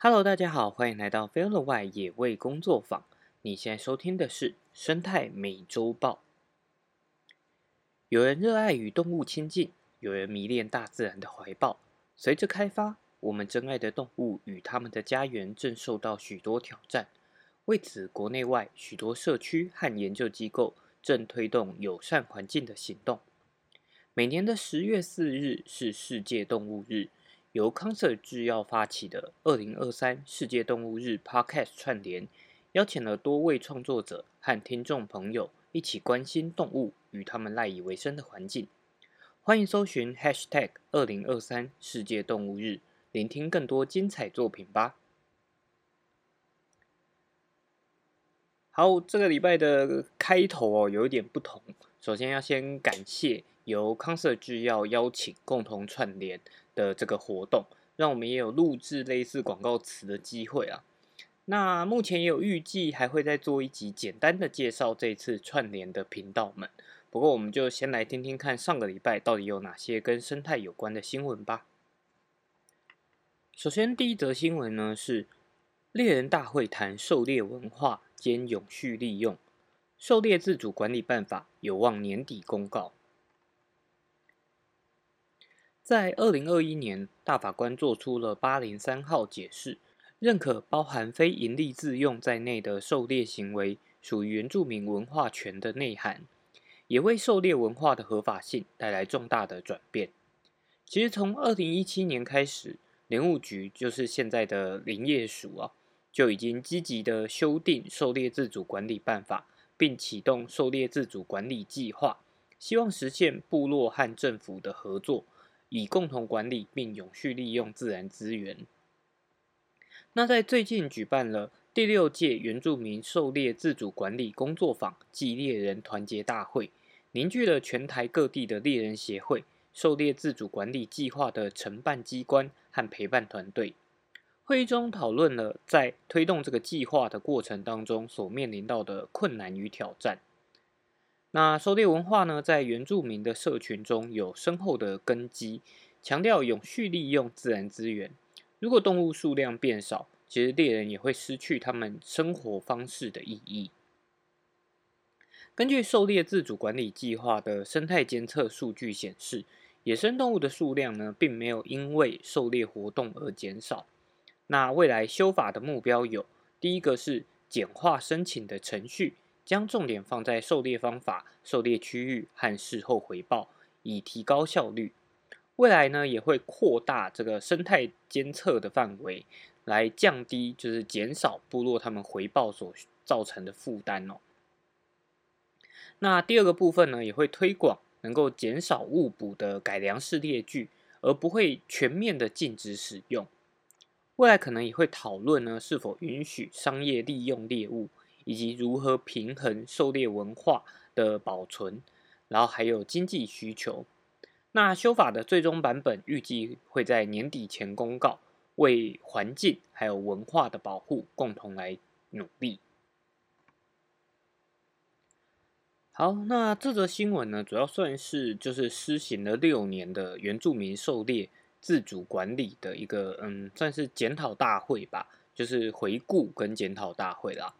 Hello，大家好，欢迎来到 f e l l o w 野味工作坊。你现在收听的是生态美洲豹。有人热爱与动物亲近，有人迷恋大自然的怀抱。随着开发，我们珍爱的动物与他们的家园正受到许多挑战。为此，国内外许多社区和研究机构正推动友善环境的行动。每年的十月四日是世界动物日，由康瑟制药发起的二零二三世界动物日 Podcast 串联，邀请了多位创作者和听众朋友一起关心动物与他们赖以为生的环境。欢迎搜寻 Hashtag 二零二三世界动物日，聆听更多精彩作品吧。好，这个礼拜的开头哦，有一点不同。首先要先感谢。由康瑟制药邀请共同串联的这个活动，让我们也有录制类似广告词的机会啊。那目前也有预计还会再做一集简单的介绍这次串联的频道们。不过我们就先来听听看上个礼拜到底有哪些跟生态有关的新闻吧。首先第一则新闻呢是猎人大会谈狩猎文化兼永续利用，狩猎自主管理办法有望年底公告。在二零二一年，大法官做出了八零三号解释，认可包含非营利自用在内的狩猎行为属于原住民文化权的内涵，也为狩猎文化的合法性带来重大的转变。其实从二零一七年开始，林务局就是现在的林业署啊，就已经积极的修订狩猎自主管理办法，并启动狩猎自主管理计划，希望实现部落和政府的合作。以共同管理并永续利用自然资源。那在最近举办了第六届原住民狩猎自主管理工作坊暨猎人团结大会，凝聚了全台各地的猎人协会、狩猎自主管理计划的承办机关和陪伴团队。会议中讨论了在推动这个计划的过程当中所面临到的困难与挑战。那狩猎文化呢，在原住民的社群中有深厚的根基，强调永续利用自然资源。如果动物数量变少，其实猎人也会失去他们生活方式的意义。根据狩猎自主管理计划的生态监测数据显示，野生动物的数量呢，并没有因为狩猎活动而减少。那未来修法的目标有：第一个是简化申请的程序。将重点放在狩猎方法、狩猎区域和事后回报，以提高效率。未来呢，也会扩大这个生态监测的范围，来降低就是减少部落他们回报所造成的负担哦。那第二个部分呢，也会推广能够减少误捕的改良式猎具，而不会全面的禁止使用。未来可能也会讨论呢，是否允许商业利用猎物。以及如何平衡狩猎文化的保存，然后还有经济需求。那修法的最终版本预计会在年底前公告，为环境还有文化的保护共同来努力。好，那这则新闻呢，主要算是就是施行了六年的原住民狩猎自主管理的一个嗯，算是检讨大会吧，就是回顾跟检讨大会啦。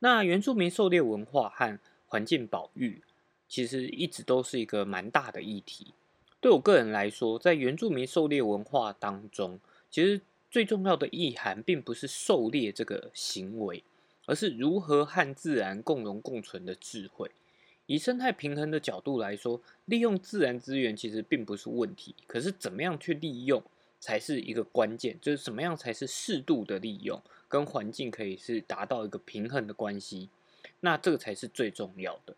那原住民狩猎文化和环境保育，其实一直都是一个蛮大的议题。对我个人来说，在原住民狩猎文化当中，其实最重要的意涵并不是狩猎这个行为，而是如何和自然共荣共存的智慧。以生态平衡的角度来说，利用自然资源其实并不是问题，可是怎么样去利用？才是一个关键，就是怎么样才是适度的利用，跟环境可以是达到一个平衡的关系，那这个才是最重要的。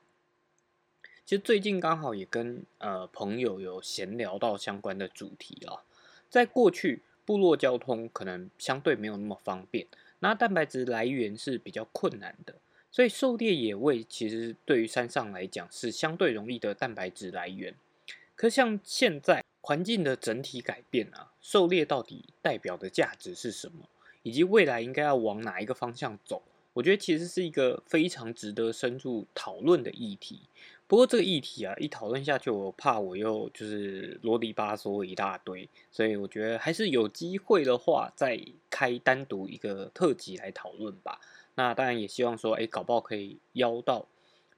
其实最近刚好也跟呃朋友有闲聊到相关的主题啊，在过去部落交通可能相对没有那么方便，那蛋白质来源是比较困难的，所以狩猎野味其实对于山上来讲是相对容易的蛋白质来源，可像现在。环境的整体改变啊，狩猎到底代表的价值是什么？以及未来应该要往哪一个方向走，我觉得其实是一个非常值得深入讨论的议题。不过这个议题啊，一讨论下去，我怕我又就是啰里吧嗦一大堆，所以我觉得还是有机会的话，再开单独一个特辑来讨论吧。那当然也希望说，哎，搞不好可以邀到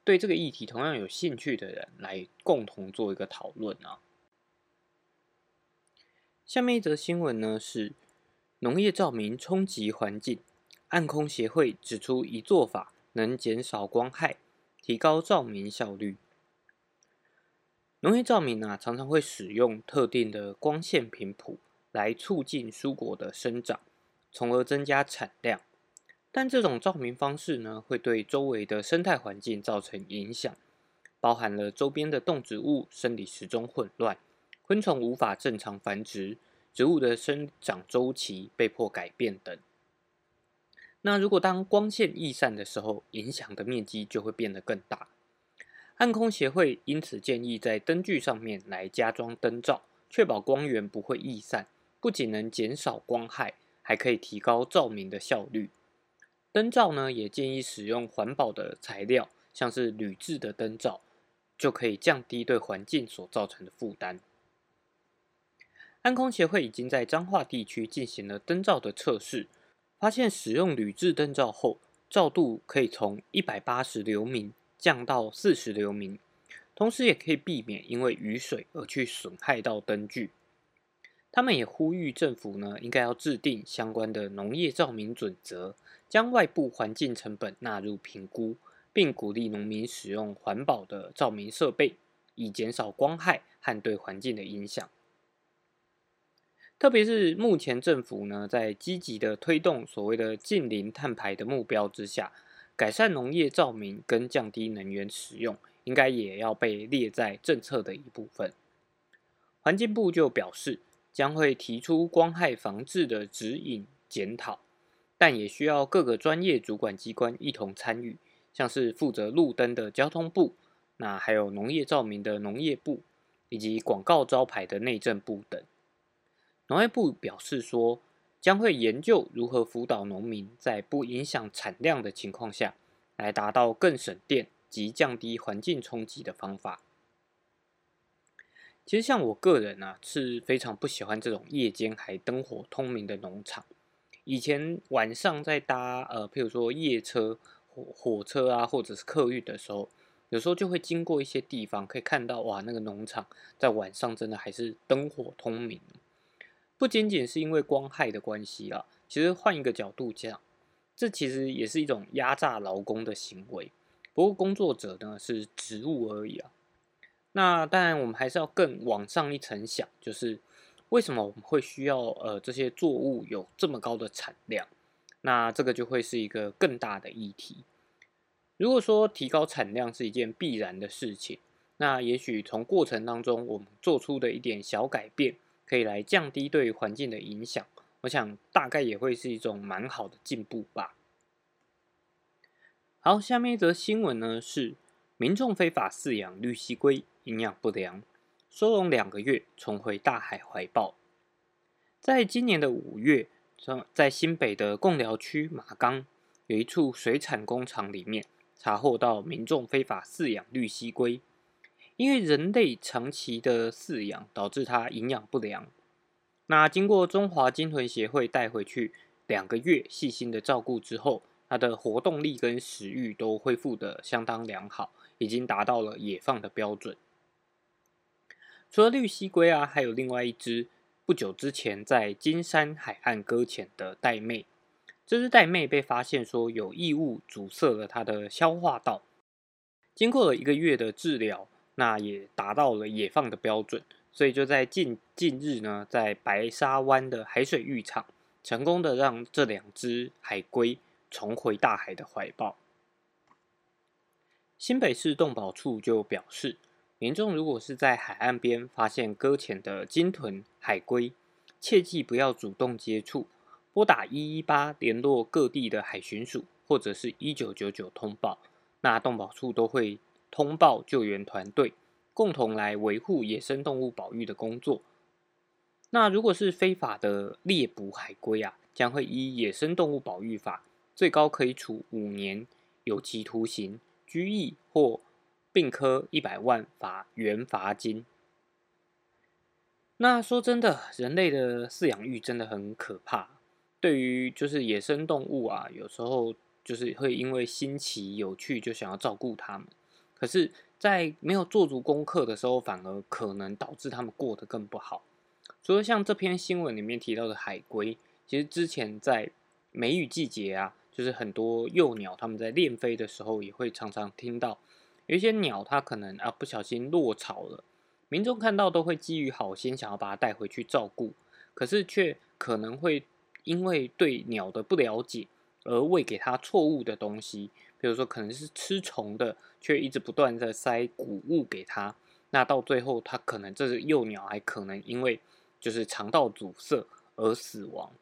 对这个议题同样有兴趣的人来共同做一个讨论啊。下面一则新闻呢是农业照明冲击环境，暗空协会指出一做法能减少光害。提高照明效率。农业照明啊，常常会使用特定的光线频谱来促进蔬果的生长，从而增加产量。但这种照明方式呢，会对周围的生态环境造成影响，包含了周边的动植物生理时钟混乱，昆虫无法正常繁殖，植物的生长周期被迫改变等。那如果当光线易散的时候，影响的面积就会变得更大。暗空协会因此建议在灯具上面来加装灯罩，确保光源不会易散，不仅能减少光害，还可以提高照明的效率。灯罩呢，也建议使用环保的材料，像是铝制的灯罩，就可以降低对环境所造成的负担。天空协会已经在彰化地区进行了灯罩的测试。发现使用铝制灯罩后，照度可以从一百八十流明降到四十流明，同时也可以避免因为雨水而去损害到灯具。他们也呼吁政府呢，应该要制定相关的农业照明准则，将外部环境成本纳入评估，并鼓励农民使用环保的照明设备，以减少光害和对环境的影响。特别是目前政府呢，在积极的推动所谓的近零碳排的目标之下，改善农业照明跟降低能源使用，应该也要被列在政策的一部分。环境部就表示，将会提出光害防治的指引检讨，但也需要各个专业主管机关一同参与，像是负责路灯的交通部，那还有农业照明的农业部，以及广告招牌的内政部等。农业部表示说，将会研究如何辅导农民在不影响产量的情况下，来达到更省电及降低环境冲击的方法。其实，像我个人啊，是非常不喜欢这种夜间还灯火通明的农场。以前晚上在搭呃，譬如说夜车、火火车啊，或者是客运的时候，有时候就会经过一些地方，可以看到哇，那个农场在晚上真的还是灯火通明。不仅仅是因为光害的关系啊，其实换一个角度讲，这其实也是一种压榨劳工的行为。不过工作者呢是植物而已啊。那当然，我们还是要更往上一层想，就是为什么我们会需要呃这些作物有这么高的产量？那这个就会是一个更大的议题。如果说提高产量是一件必然的事情，那也许从过程当中我们做出的一点小改变。可以来降低对环境的影响，我想大概也会是一种蛮好的进步吧。好，下面一则新闻呢是民众非法饲养绿蜥龟，营养不良，收容两个月，重回大海怀抱。在今年的五月，在新北的贡寮区马冈有一处水产工厂里面，查获到民众非法饲养绿蜥龟。因为人类长期的饲养导致它营养不良，那经过中华鲸豚协会带回去两个月细心的照顾之后，它的活动力跟食欲都恢复的相当良好，已经达到了野放的标准。除了绿蜥龟啊，还有另外一只不久之前在金山海岸搁浅的玳瑁，这只玳瑁被发现说有异物阻塞了它的消化道，经过了一个月的治疗。那也达到了野放的标准，所以就在近近日呢，在白沙湾的海水浴场，成功的让这两只海龟重回大海的怀抱。新北市动保处就表示，民众如果是在海岸边发现搁浅的鲸豚、海龟，切记不要主动接触，拨打一一八联络各地的海巡署，或者是一九九九通报，那动保处都会。通报救援团队，共同来维护野生动物保育的工作。那如果是非法的猎捕海龟啊，将会依野生动物保育法最高可以处五年有期徒刑、拘役或并科一百万罚元罚金。那说真的，人类的饲养欲真的很可怕。对于就是野生动物啊，有时候就是会因为新奇有趣就想要照顾它们，可是，在没有做足功课的时候，反而可能导致他们过得更不好。除了像这篇新闻里面提到的海龟，其实之前在梅雨季节啊，就是很多幼鸟它们在练飞的时候，也会常常听到有一些鸟它可能啊不小心落草了。民众看到都会基于好心想要把它带回去照顾，可是却可能会因为对鸟的不了解而喂给它错误的东西，比如说可能是吃虫的，却一直不断的塞谷物给它，那到最后它可能这只幼鸟还可能因为就是肠道阻塞而死亡。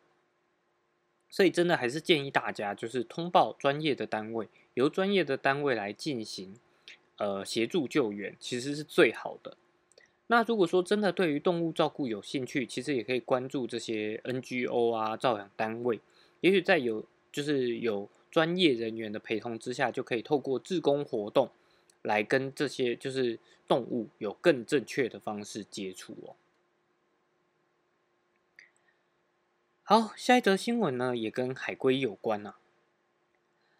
所以真的还是建议大家就是通报专业的单位，由专业的单位来进行呃协助救援，其实是最好的。那如果说真的对于动物照顾有兴趣，其实也可以关注这些 NGO 啊、照养单位，也许在有就是有专业人员的陪同之下，就可以透过志工活动来跟这些就是动物有更正确的方式接触哦。好，下一则新闻呢，也跟海龟有关啊。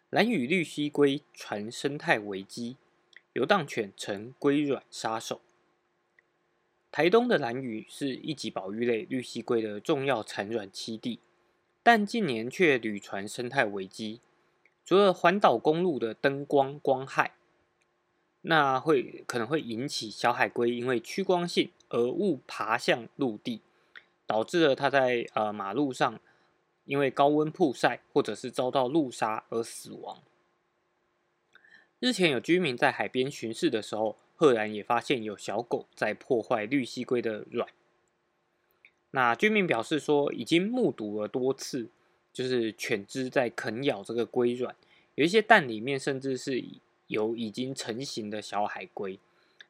蓝屿绿蜥龟传生态危机，游荡犬成龟卵杀手。台东的蓝屿是一级保育类绿蜥龟的重要产卵栖地，但近年却屡传生态危机。除了环岛公路的灯光光害，那会可能会引起小海龟因为趋光性而误爬向陆地，导致了它在呃马路上因为高温曝晒或者是遭到路杀而死亡。日前有居民在海边巡视的时候。赫然也发现有小狗在破坏绿蜥龟的卵。那居民表示说，已经目睹了多次，就是犬只在啃咬这个龟卵，有一些蛋里面甚至是有已经成型的小海龟。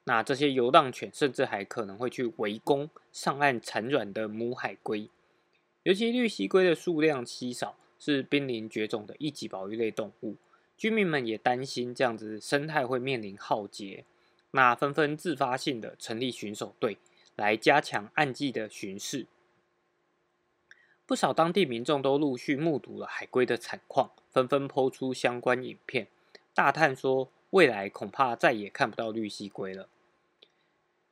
那这些游荡犬甚至还可能会去围攻上岸产卵的母海龟。尤其绿蜥龟的数量稀少，是濒临绝种的一级保育类动物，居民们也担心这样子生态会面临浩劫。那纷纷自发性的成立巡守队，来加强暗季的巡视。不少当地民众都陆续目睹了海龟的惨况，纷纷抛出相关影片，大叹说未来恐怕再也看不到绿蜥龟了。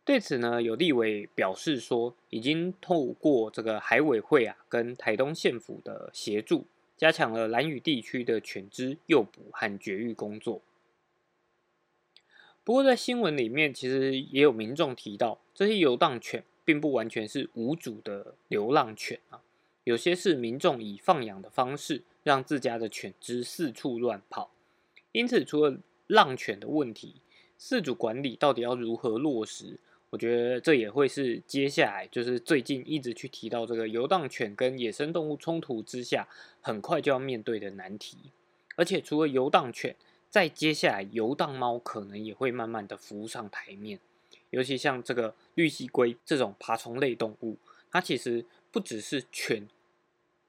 对此呢，有立委表示说，已经透过这个海委会啊，跟台东县府的协助，加强了蓝屿地区的犬只诱捕和绝育工作。不过，在新闻里面，其实也有民众提到，这些游荡犬并不完全是无主的流浪犬啊，有些是民众以放养的方式，让自家的犬只四处乱跑。因此，除了浪犬的问题，饲主管理到底要如何落实？我觉得这也会是接下来就是最近一直去提到这个游荡犬跟野生动物冲突之下，很快就要面对的难题。而且，除了游荡犬，在接下来，游荡猫可能也会慢慢的浮上台面，尤其像这个绿蜥龟这种爬虫类动物，它其实不只是犬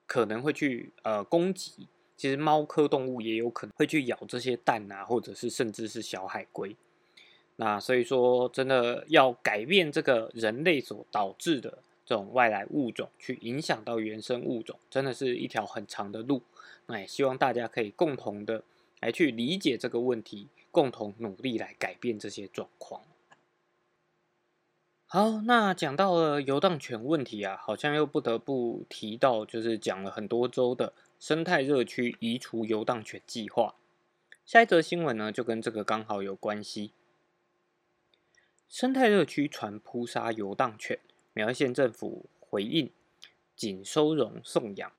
可能会去呃攻击，其实猫科动物也有可能会去咬这些蛋啊，或者是甚至是小海龟。那所以说，真的要改变这个人类所导致的这种外来物种，去影响到原生物种，真的是一条很长的路。那也希望大家可以共同的。来去理解这个问题，共同努力来改变这些状况。好，那讲到了游荡犬问题啊，好像又不得不提到，就是讲了很多周的生态热区移除游荡犬计划。下一则新闻呢，就跟这个刚好有关系。生态热区传扑杀游荡犬，苗栗县政府回应，仅收容送养。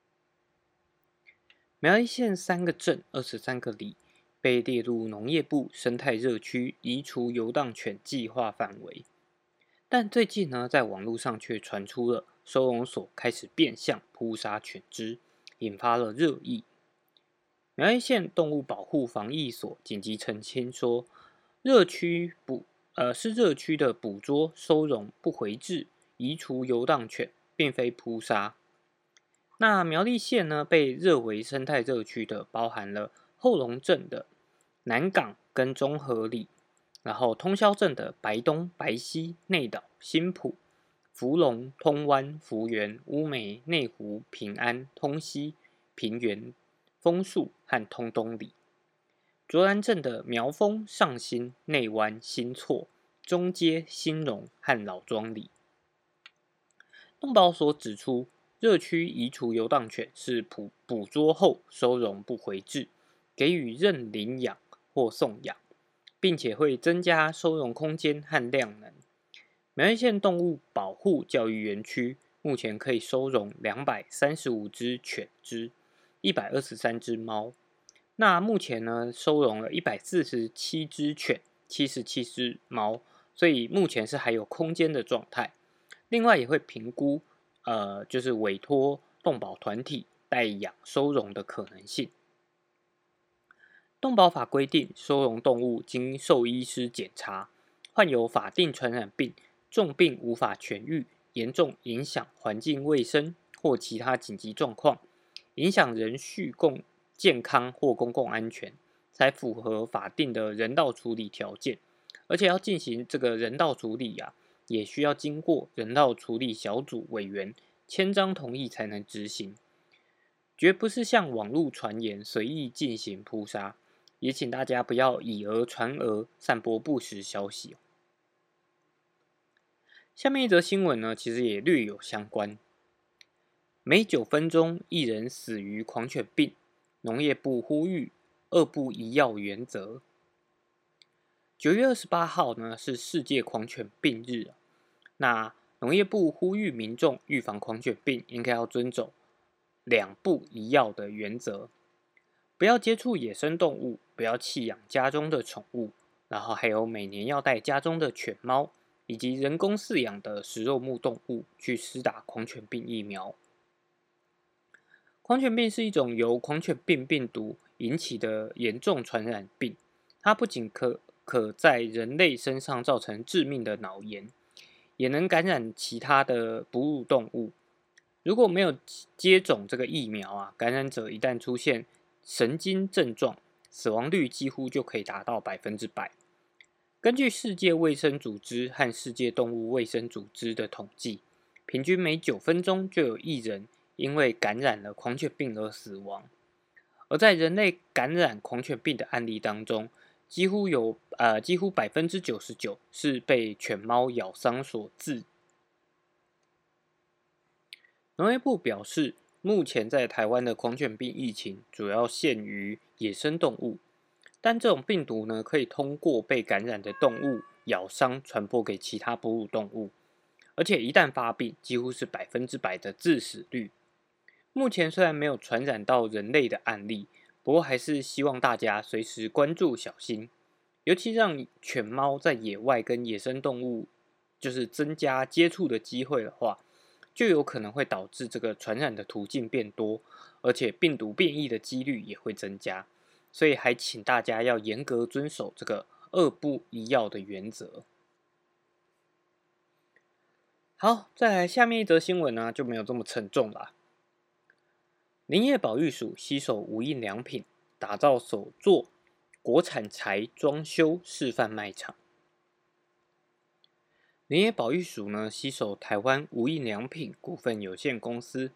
苗栗县三个镇、二十三个里被列入农业部生态热区移除游荡犬计划范围，但最近呢，在网络上却传出了收容所开始变相扑杀犬只，引发了热议。苗栗县动物保护防疫所紧急澄清说，热区捕呃是热区的捕捉、收容、不回置、移除游荡犬，并非扑杀。那苗栗县呢，被热为生态热区的，包含了后龙镇的南港跟中和里，然后通霄镇的白东、白溪、内岛、新浦、福隆、通湾、福源、乌梅、内湖、平安、通溪、平原、枫树和通东里。卓兰镇的苗峰、上新、内湾、新厝、中街、新荣和老庄里。动保所指出。热区移除游荡犬是捕捕捉后收容不回置，给予认领养或送养，并且会增加收容空间和量能。苗栗县动物保护教育园区目前可以收容两百三十五只犬只，一百二十三只猫。那目前呢，收容了一百四十七只犬，七十七只猫，所以目前是还有空间的状态。另外也会评估。呃，就是委托动保团体代养收容的可能性。动保法规定，收容动物经兽医师检查，患有法定传染病、重病无法痊愈、严重影响环境卫生或其他紧急状况，影响人畜共健康或公共安全，才符合法定的人道处理条件。而且要进行这个人道处理呀。也需要经过人道处理小组委员签章同意才能执行，绝不是像网络传言随意进行扑杀，也请大家不要以讹传讹，散播不实消息。下面一则新闻呢，其实也略有相关，每九分钟一人死于狂犬病，农业部呼吁二不一药原则。九月二十八号呢是世界狂犬病日，那农业部呼吁民众预防狂犬病，应该要遵守两不一要的原则，不要接触野生动物，不要弃养家中的宠物，然后还有每年要带家中的犬猫以及人工饲养的食肉目动物去施打狂犬病疫苗。狂犬病是一种由狂犬病病毒引起的严重传染病，它不仅可可在人类身上造成致命的脑炎，也能感染其他的哺乳动物。如果没有接种这个疫苗啊，感染者一旦出现神经症状，死亡率几乎就可以达到百分之百。根据世界卫生组织和世界动物卫生组织的统计，平均每九分钟就有一人因为感染了狂犬病而死亡。而在人类感染狂犬病的案例当中，几乎有呃，几乎百分之九十九是被犬猫咬伤所致。农业部表示，目前在台湾的狂犬病疫情主要限于野生动物，但这种病毒呢，可以通过被感染的动物咬伤传播给其他哺乳动物，而且一旦发病，几乎是百分之百的致死率。目前虽然没有传染到人类的案例。不过还是希望大家随时关注、小心，尤其让犬猫在野外跟野生动物就是增加接触的机会的话，就有可能会导致这个传染的途径变多，而且病毒变异的几率也会增加。所以还请大家要严格遵守这个二不一要的原则。好，再来下面一则新闻呢，就没有这么沉重了。林业保育署携手无印良品，打造首座国产材装修示范卖场。林业保育署呢，携手台湾无印良品股份有限公司，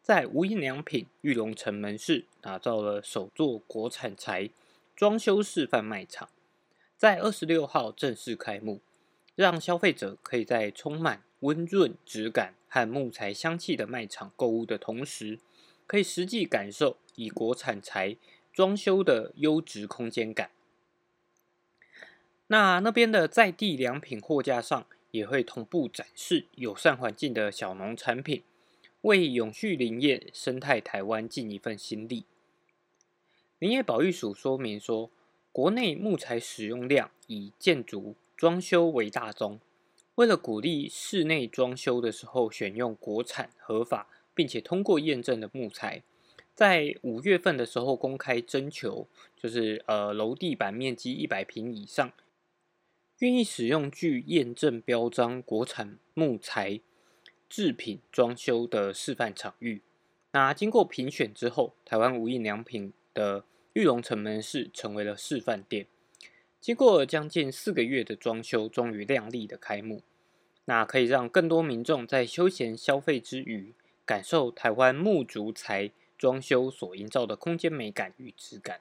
在无印良品玉龙城门市打造了首座国产材装修示范卖场，在二十六号正式开幕，让消费者可以在充满温润质感和木材香气的卖场购物的同时。可以实际感受以国产材装修的优质空间感。那那边的在地良品货架上也会同步展示友善环境的小农产品，为永续林业生态台湾尽一份心力。林业保育署说明说，国内木材使用量以建筑装修为大宗，为了鼓励室内装修的时候选用国产合法。并且通过验证的木材，在五月份的时候公开征求，就是呃楼地板面积一百平以上，愿意使用具验证标章国产木材制品装修的示范场域，那经过评选之后，台湾无印良品的玉龙城门市成为了示范店。经过将近四个月的装修，终于亮丽的开幕。那可以让更多民众在休闲消费之余，感受台湾木竹材装修所营造的空间美感与质感。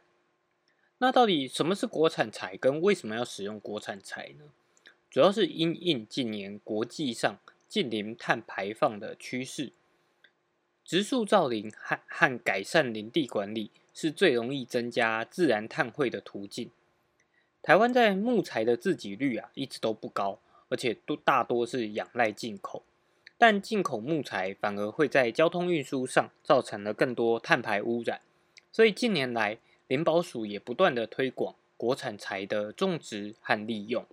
那到底什么是国产材，跟为什么要使用国产材呢？主要是因应近年国际上近零碳排放的趋势，植树造林和和改善林地管理是最容易增加自然碳汇的途径。台湾在木材的自给率啊一直都不高，而且都大多是仰赖进口，但进口木材反而会在交通运输上造成了更多碳排污染，所以近年来林保署也不断的推广国产材的种植和利用。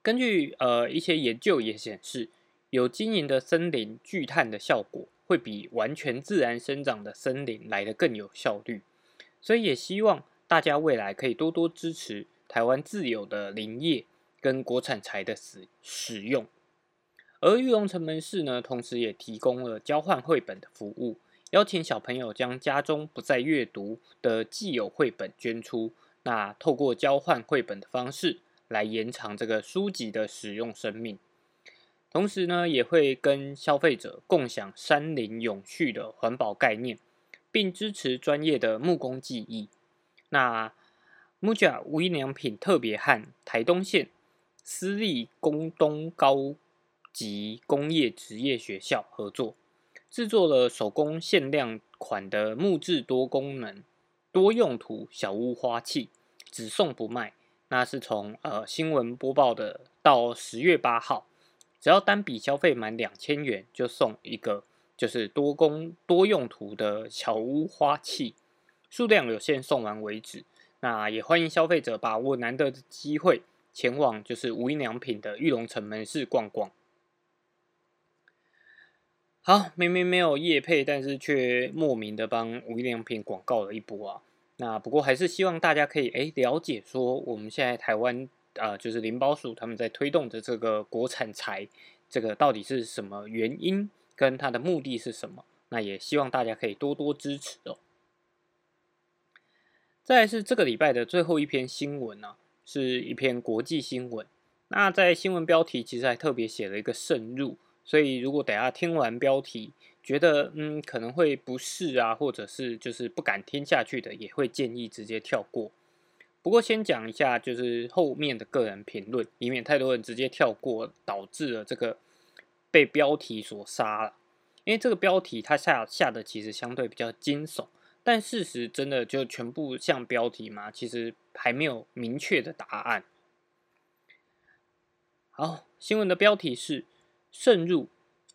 根据呃一些研究也显示，有经营的森林聚碳的效果会比完全自然生长的森林来的更有效率，所以也希望。大家未来可以多多支持台湾自有的林业跟国产材的使使用，而玉龙城门市呢，同时也提供了交换绘本的服务，邀请小朋友将家中不再阅读的既有绘本捐出，那透过交换绘本的方式来延长这个书籍的使用生命，同时呢，也会跟消费者共享山林永续的环保概念，并支持专业的木工技艺。那 Muja 无印良品特别和台东县私立工东高级工业职业学校合作，制作了手工限量款的木质多功能多用途小屋花器，只送不卖。那是从呃新闻播报的到十月八号，只要单笔消费满两千元，就送一个就是多功多用途的小屋花器。数量有限，送完为止。那也欢迎消费者把握难得的机会，前往就是无印良品的玉龙城门市逛逛。好，明明没有业配，但是却莫名的帮无印良品广告了一波啊。那不过还是希望大家可以诶了解说，我们现在台湾啊，就是林宝鼠他们在推动的这个国产材，这个到底是什么原因，跟它的目的是什么？那也希望大家可以多多支持哦。再是这个礼拜的最后一篇新闻呢，是一篇国际新闻。那在新闻标题其实还特别写了一个渗入，所以如果等下听完标题觉得嗯可能会不适啊，或者是就是不敢听下去的，也会建议直接跳过。不过先讲一下就是后面的个人评论，以免太多人直接跳过，导致了这个被标题所杀了。因为这个标题它下下的其实相对比较惊悚。但事实真的就全部像标题吗？其实还没有明确的答案。好，新闻的标题是：渗入，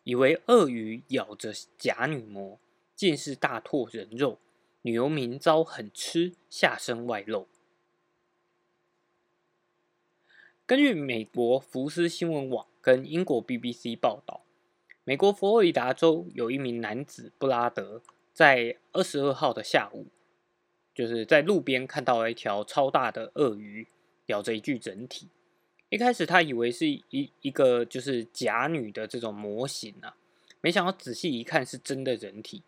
以为鳄鱼咬着假女模，竟是大拓人肉，女游民遭狠吃，下身外露。根据美国福斯新闻网跟英国 BBC 报道，美国佛罗里达州有一名男子布拉德。在二十二号的下午，就是在路边看到了一条超大的鳄鱼咬着一具整体。一开始他以为是一一个就是假女的这种模型啊，没想到仔细一看是真的人体。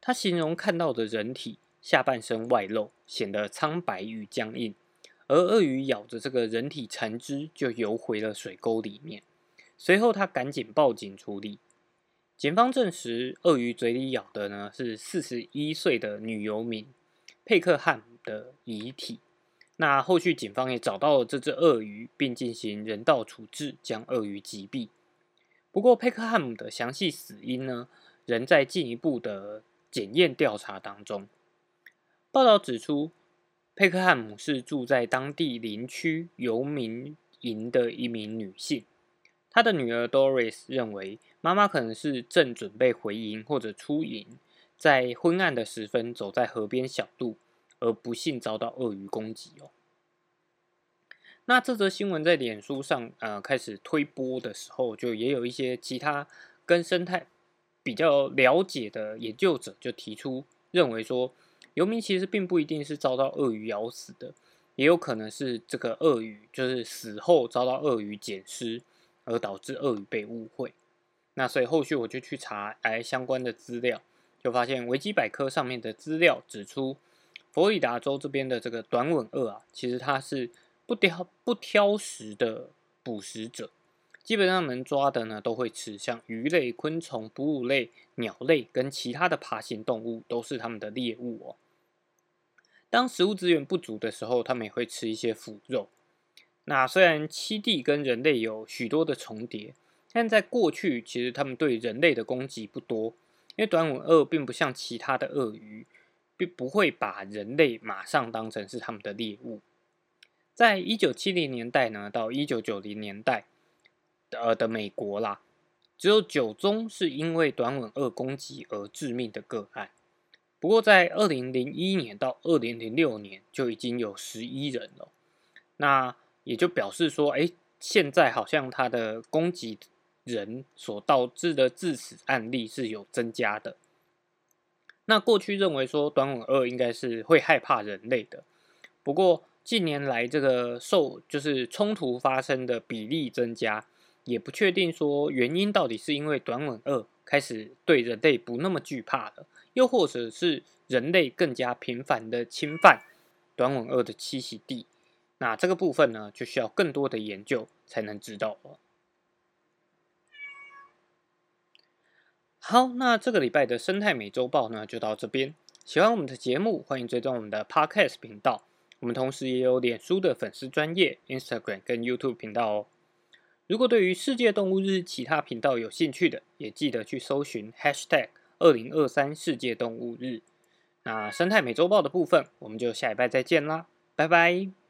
他形容看到的人体下半身外露，显得苍白与僵硬，而鳄鱼咬着这个人体残肢就游回了水沟里面。随后他赶紧报警处理。检方证实，鳄鱼嘴里咬的呢是四十一岁的女游民佩克汉的遗体。那后续警方也找到了这只鳄鱼，并进行人道处置，将鳄鱼击毙。不过，佩克汉姆的详细死因呢，仍在进一步的检验调查当中。报道指出，佩克汉姆是住在当地林区游民营的一名女性。她的女儿 Doris 认为。妈妈可能是正准备回营或者出营，在昏暗的时分走在河边小路，而不幸遭到鳄鱼攻击哦。那这则新闻在脸书上呃开始推播的时候，就也有一些其他跟生态比较了解的研究者就提出认为说，游民其实并不一定是遭到鳄鱼咬死的，也有可能是这个鳄鱼就是死后遭到鳄鱼捡尸，而导致鳄鱼被误会。那所以后续我就去查哎相关的资料，就发现维基百科上面的资料指出，佛罗里达州这边的这个短吻鳄啊，其实它是不挑不挑食的捕食者，基本上能抓的呢都会吃，像鱼类、昆虫、哺乳类、鸟类跟其他的爬行动物都是它们的猎物哦。当食物资源不足的时候，它们也会吃一些腐肉。那虽然栖地跟人类有许多的重叠。但在过去，其实他们对人类的攻击不多，因为短吻鳄并不像其他的鳄鱼，并不会把人类马上当成是他们的猎物。在一九七零年代呢，到一九九零年代，呃的美国啦，只有九宗是因为短吻鳄攻击而致命的个案。不过在二零零一年到二零零六年，就已经有十一人了。那也就表示说，哎，现在好像它的攻击。人所导致的致死案例是有增加的。那过去认为说短吻鳄应该是会害怕人类的，不过近年来这个受就是冲突发生的比例增加，也不确定说原因到底是因为短吻鳄开始对人类不那么惧怕了，又或者是人类更加频繁的侵犯短吻鳄的栖息地。那这个部分呢，就需要更多的研究才能知道了。好，那这个礼拜的生态美洲报呢，就到这边。喜欢我们的节目，欢迎追踪我们的 Podcast 频道。我们同时也有脸书的粉丝专业、Instagram 跟 YouTube 频道哦。如果对于世界动物日其他频道有兴趣的，也记得去搜寻 Hashtag 二零二三世界动物日。那生态美洲报的部分，我们就下礼拜再见啦，拜拜。